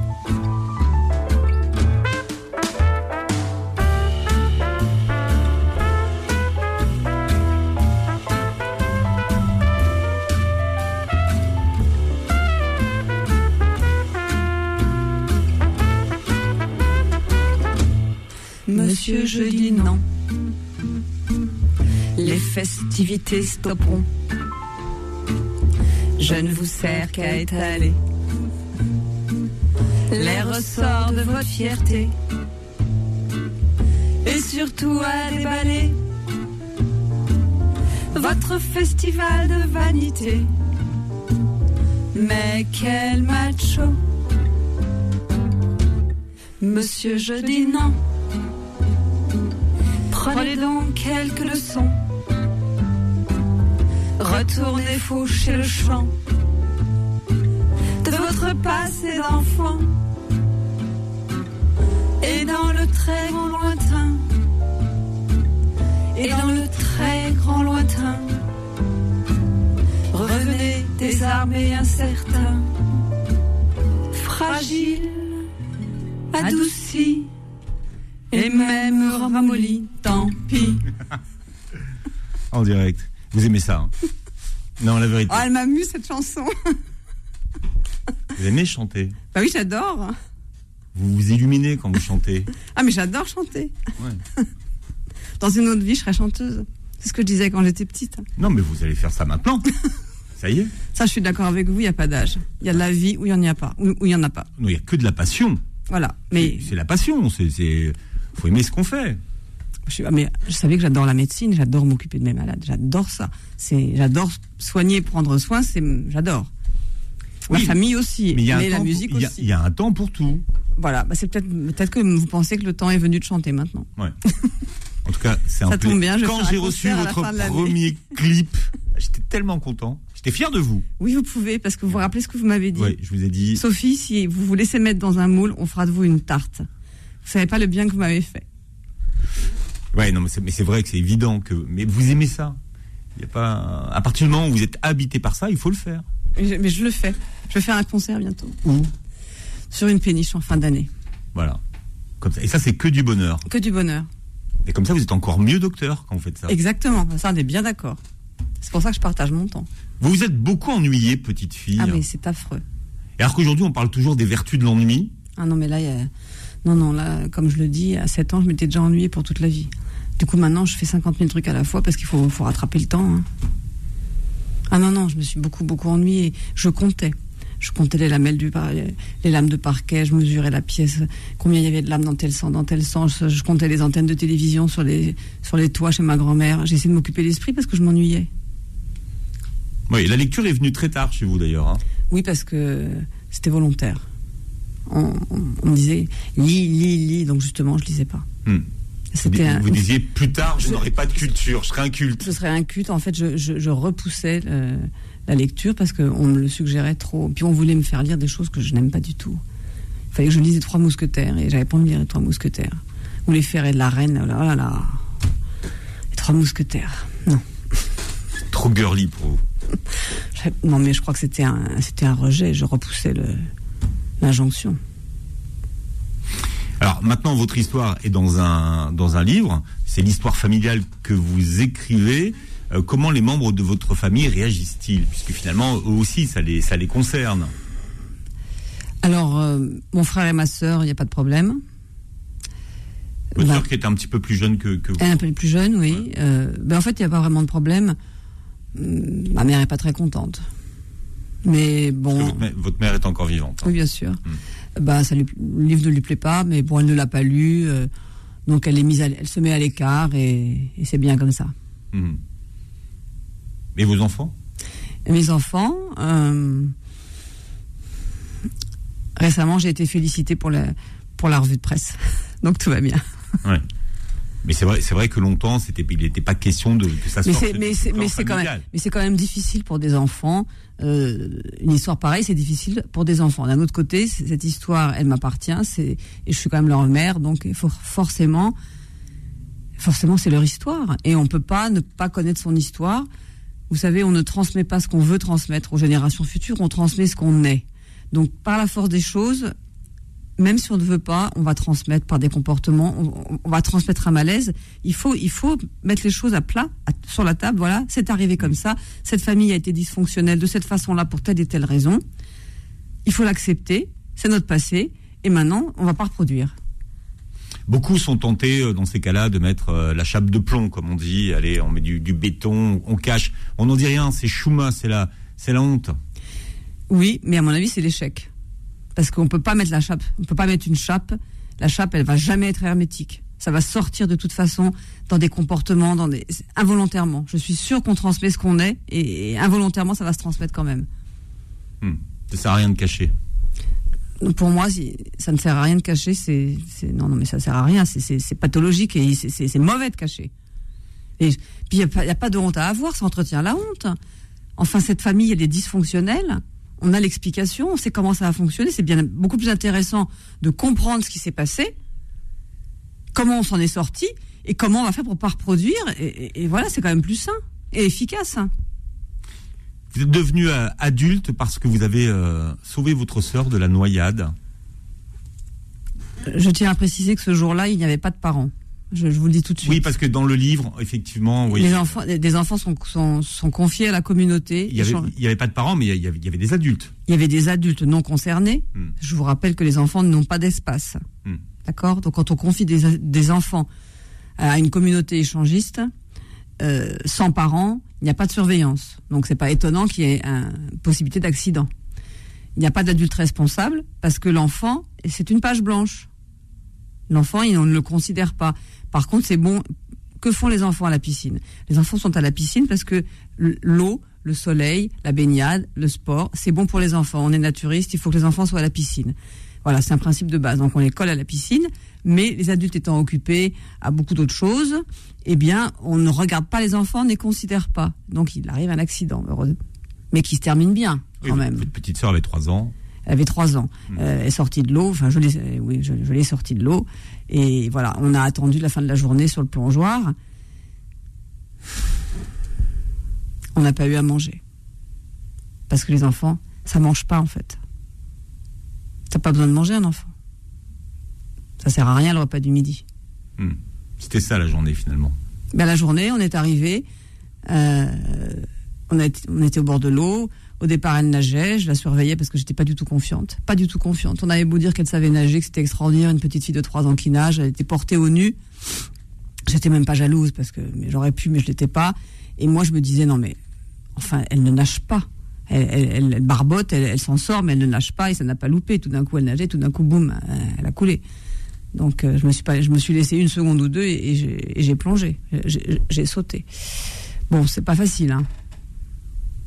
S4: Monsieur, je dis non. Les festivités stopperont. Je ne vous sers qu'à étaler les ressorts de votre fierté et surtout à déballer votre festival de vanité. Mais quel macho! Monsieur, je dis non. Prenez donc quelques leçons. Retournez faucher le champ de votre passé d'enfant. Et dans le très grand lointain, et dans le très grand lointain, revenez désarmés, incertains, fragiles, adoucis et même ramolli,
S2: en direct. Vous aimez ça hein Non, la vérité.
S3: Oh, elle m'amuse cette chanson.
S2: vous aimez chanter
S3: Bah oui, j'adore.
S2: Vous vous illuminez quand vous chantez.
S3: Ah, mais j'adore chanter. Ouais. Dans une autre vie, je serais chanteuse. C'est ce que je disais quand j'étais petite.
S2: Non, mais vous allez faire ça maintenant. ça y est.
S3: Ça, je suis d'accord avec vous, il n'y a pas d'âge. Il y a de la vie où il n'y en a pas. Où il n'y en a pas.
S2: Non, il n'y a que de la passion.
S3: Voilà. Mais...
S2: C'est la passion. C'est faut aimer ce qu'on fait.
S3: Je, mais je savais que j'adore la médecine, j'adore m'occuper de mes malades, j'adore ça. C'est, j'adore soigner, prendre soin, c'est, j'adore. Ma famille aussi, mais, la musique aussi.
S2: Il y a un temps pour tout.
S3: Voilà, bah, c'est peut-être peut-être que vous pensez que le temps est venu de chanter maintenant.
S2: Ouais. En tout cas, c'est un
S3: Ça tombe bien. Je
S2: Quand j'ai reçu votre premier clip, j'étais tellement content. J'étais fier de vous.
S3: Oui, vous pouvez, parce que vous vous rappelez ce que vous m'avez dit.
S2: Oui, je vous ai dit.
S3: Sophie, si vous vous laissez mettre dans un moule, on fera de vous une tarte. Vous savez pas le bien que vous m'avez fait.
S2: Ouais, non, mais c'est vrai que c'est évident que. Mais vous aimez ça. Il y a pas. À partir du moment où vous êtes habité par ça, il faut le faire.
S3: Mais je, le fais. Je vais faire un concert bientôt.
S2: Où?
S3: Sur une péniche en fin d'année.
S2: Voilà. Comme ça. Et ça, c'est que du bonheur.
S3: Que du bonheur.
S2: Et comme ça, vous êtes encore mieux docteur quand vous faites ça.
S3: Exactement. Ça, on est bien d'accord. C'est pour ça que je partage mon temps.
S2: Vous vous êtes beaucoup ennuyée, petite fille.
S3: Ah, mais c'est affreux.
S2: Et alors qu'aujourd'hui, on parle toujours des vertus de l'ennui?
S3: Ah non, mais là, il y a non, non, là, comme je le dis, à 7 ans, je m'étais déjà ennuyée pour toute la vie. Du coup, maintenant, je fais 50 000 trucs à la fois parce qu'il faut, faut rattraper le temps. Hein. Ah non, non, je me suis beaucoup, beaucoup ennuyée. Je comptais. Je comptais les lamelles du les lames de parquet, je mesurais la pièce, combien il y avait de lames dans tel sens, dans tel sens. Je comptais les antennes de télévision sur les, sur les toits chez ma grand-mère. J'ai essayé de m'occuper l'esprit parce que je m'ennuyais.
S2: Oui, la lecture est venue très tard chez vous d'ailleurs. Hein.
S3: Oui, parce que c'était volontaire on, me disait lis, lis, lis. Donc justement, je lisais pas.
S2: Hmm. Vous, disiez plus tard, je, n'aurai pas de culture, je serai un culte.
S3: Je serais un culte. En fait, je, repoussais la lecture parce qu'on me le suggérait trop. Puis on voulait me faire lire des choses que je n'aime pas du tout. Il fallait que je lise les Trois Mousquetaires et j'avais pas envie de lire les Trois Mousquetaires. Ou les Ferrets de la Reine. Oh là là. Les Trois Mousquetaires. Non.
S2: Trop girly pour vous.
S3: non, mais je crois que c'était un, c'était un rejet. Je repoussais le, l'injonction.
S2: Alors maintenant, votre histoire est dans un, dans un livre. C'est l'histoire familiale que vous écrivez. Euh, comment les membres de votre famille réagissent-ils? Puisque finalement, eux aussi, ça les, ça les concerne.
S3: Alors, euh, mon frère et ma sœur, il n'y a pas de problème.
S2: Votre bah, sœur qui est un petit peu plus jeune que, vous.
S3: un peu plus jeune, oui. Euh, ben, en fait, il n'y a pas vraiment de problème. Ma mère n'est pas très contente. Mais bon.
S2: Votre mère, est encore vivante.
S3: Hein. Oui, bien sûr. Hmm. Bah, ça le livre ne lui plaît pas, mais bon, elle ne l'a pas lu, euh, donc elle est mise, elle se met à l'écart et, c'est bien comme ça.
S2: Hmm. Et vos enfants?
S3: Mes enfants. Euh, récemment, j'ai été félicitée pour la pour la revue de presse, donc tout va bien.
S2: Ouais. Mais c'est vrai, c'est vrai que longtemps, c'était, il n'était pas question de que ça sorte.
S3: Mais c'est, mais c'est quand même, mais c'est quand même difficile pour des enfants. Euh, une histoire pareille, c'est difficile pour des enfants. D'un autre côté, cette histoire, elle m'appartient. C'est, et je suis quand même leur mère, donc forcément, forcément, c'est leur histoire, et on peut pas ne pas connaître son histoire. Vous savez, on ne transmet pas ce qu'on veut transmettre aux générations futures, on transmet ce qu'on est. Donc, par la force des choses, même si on ne veut pas, on va transmettre par des comportements, on, va transmettre un malaise. Il faut, il faut mettre les choses à plat, sur la table. Voilà, c'est arrivé comme ça. Cette famille a été dysfonctionnelle de cette façon-là pour telle et telle raison. Il faut l'accepter. C'est notre passé. Et maintenant, on va pas reproduire.
S2: Beaucoup sont tentés euh, dans ces cas-là de mettre euh, la chape de plomb, comme on dit. Allez, on met du, béton, on cache. On n'en dit rien. C'est chouma, c'est la, c'est la honte.
S3: Oui, mais à mon avis, c'est l'échec parce qu'on peut pas mettre la chape, on peut pas mettre une chape. La chape, elle va jamais être hermétique. Ça va sortir de toute façon dans des comportements, dans des involontairement. Je suis sûre qu'on transmet ce qu'on est et, involontairement, ça va se transmettre quand même.
S2: Hmm. Ça sert à rien de cacher.
S3: Pour moi, ça ne sert à rien de cacher. C'est non, non, mais ça sert à rien. C'est pathologique et c'est mauvais de cacher. Et puis il n'y a, a, pas de honte à avoir. Ça entretient la honte. Enfin, cette famille, elle est dysfonctionnelle on a l'explication, on sait comment ça a fonctionné. C'est bien beaucoup plus intéressant de comprendre ce qui s'est passé, comment on s'en est sorti et comment on va faire pour pas reproduire. Et, voilà, c'est quand même plus sain et efficace.
S2: Vous êtes devenu euh, adulte parce que vous avez euh, sauvé votre sœur de la noyade.
S3: Je tiens à préciser que ce jour-là, il n'y avait pas de parents. Je, vous le dis tout de suite.
S2: Oui, parce que dans le livre, effectivement, oui.
S3: Les enfants, des enfants sont, sont, confiés à la communauté.
S2: Il n'y avait, pas de parents, mais il y, avait, il y, avait, des adultes.
S3: Il y avait des adultes non concernés. Hmm. Je vous rappelle que les enfants n'ont pas d'espace. Hmm. D'accord? Donc quand on confie des, des, enfants à une communauté échangiste, euh, sans parents, il n'y a pas de surveillance. Donc c'est pas étonnant qu'il y ait une possibilité d'accident. Il n'y a pas d'adulte responsable parce que l'enfant, c'est une page blanche. L'enfant, on ne le considère pas. Par contre, c'est bon. Que font les enfants à la piscine? Les enfants sont à la piscine parce que l'eau, le soleil, la baignade, le sport, c'est bon pour les enfants. On est naturiste, il faut que les enfants soient à la piscine. Voilà, c'est un principe de base. Donc on les colle à la piscine, mais les adultes étant occupés à beaucoup d'autres choses, eh bien, on ne regarde pas les enfants, on ne les considère pas. Donc il arrive un accident, mais qui se termine bien quand même.
S2: Votre petite sœur avait trois ans.
S3: Elle avait trois ans. Hmm. Euh, elle est sortie de l'eau. Enfin, je l'ai, euh, oui, je, l'ai sortie de l'eau. Et voilà, on a attendu la fin de la journée sur le plongeoir. On n'a pas eu à manger. Parce que les enfants, ça mange pas en fait. T'as pas besoin de manger un enfant. Ça sert à rien le repas du midi.
S2: Hmm. C'était ça la journée finalement.
S3: Ben, la journée, on est arrivé, euh, on, on était au bord de l'eau. Au départ, elle nageait, je la surveillais parce que j'étais pas du tout confiante. Pas du tout confiante. On avait beau dire qu'elle savait nager, que c'était extraordinaire, une petite fille de 3 ans qui nage, elle était portée au nu. J'étais même pas jalouse parce que j'aurais pu, mais je l'étais pas. Et moi, je me disais, non mais, enfin, elle ne nage pas elle, barbote, elle, s'en sort, mais elle ne nage pas et ça n'a pas loupé. Tout d'un coup, elle nageait, tout d'un coup, boum, euh, elle a coulé. Donc, euh, je me suis pas, je me suis laissé une seconde ou deux et, j'ai plongé, j'ai sauté. Bon, c'est pas facile. Hein.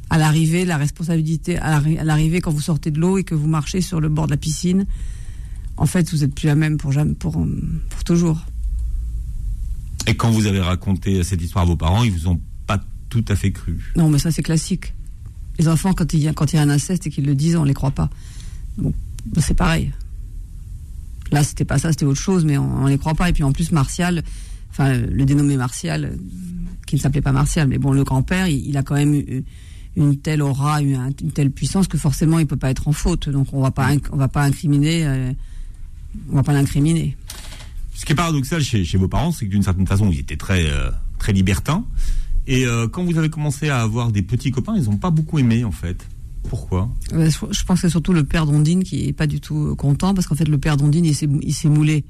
S3: À l'arrivée, la responsabilité, à l'arrivée, quand vous sortez de l'eau et que vous marchez sur le bord de la piscine, en fait, vous êtes plus la même pour jamais, pour, pour toujours.
S2: Et quand vous avez raconté cette histoire à vos parents, ils vous ont pas tout à fait cru.
S3: Non, mais ça c'est classique. Les enfants, quand il y a, quand il y a un inceste et qu'ils le disent, on les croit pas. Bon, c'est pareil. Là, c'était pas ça, c'était autre chose, mais on, on les croit pas. Et puis en plus, Martial, enfin le dénommé Martial, qui ne s'appelait pas Martial, mais bon, le grand-père, il, a quand même eu une telle aura, une, telle puissance que forcément, il peut pas être en faute. Donc on va pas, on va pas incriminer, euh, on va pas l'incriminer.
S2: Ce qui est paradoxal chez, vos parents, c'est que d'une certaine façon, ils étaient très, euh, très libertins. Et euh, quand vous avez commencé à avoir des petits copains, ils n'ont pas beaucoup aimé en fait. Pourquoi?
S3: Je pense que c'est surtout le père d'Ondine qui est pas du tout content parce qu'en fait le père d'Ondine il s'est moulé.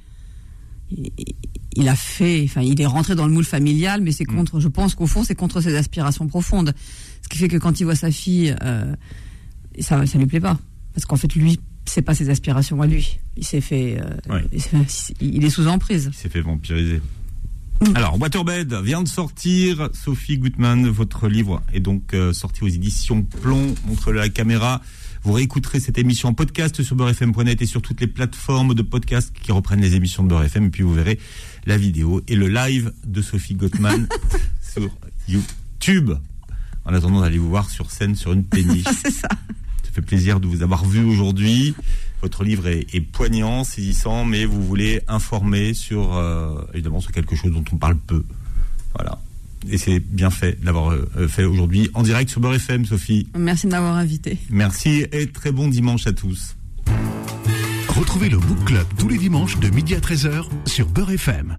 S3: Il, a fait, enfin il est rentré dans le moule familial, mais c'est mm. contre. Je pense qu'au fond c'est contre ses aspirations profondes. Ce qui fait que quand il voit sa fille, euh, ça ça lui plaît pas parce qu'en fait lui c'est pas ses aspirations à lui. Il s'est fait, euh, il, est sous emprise.
S2: Il s'est fait vampiriser. Alors, Waterbed vient de sortir. Sophie Gutmann, votre livre est donc euh, sorti aux éditions Plomb. Montre-le à la caméra. Vous réécouterez cette émission en podcast sur beurrefm.net et sur toutes les plateformes de podcast qui reprennent les émissions de Beurre Et puis vous verrez la vidéo et le live de Sophie Gutmann sur YouTube. En attendant d'aller vous voir sur scène sur une péniche.
S3: C'est ça.
S2: Ça fait plaisir de vous avoir vu aujourd'hui. Votre livre est, poignant, saisissant, mais vous voulez informer sur, euh, évidemment, sur quelque chose dont on parle peu. Voilà. Et c'est bien fait d'avoir euh, fait aujourd'hui en direct sur Beurre FM, Sophie.
S3: Merci de m'avoir invité.
S2: Merci et très bon dimanche à tous.
S1: Retrouvez le Book Club tous les dimanches de midi à 13h sur Beurre FM.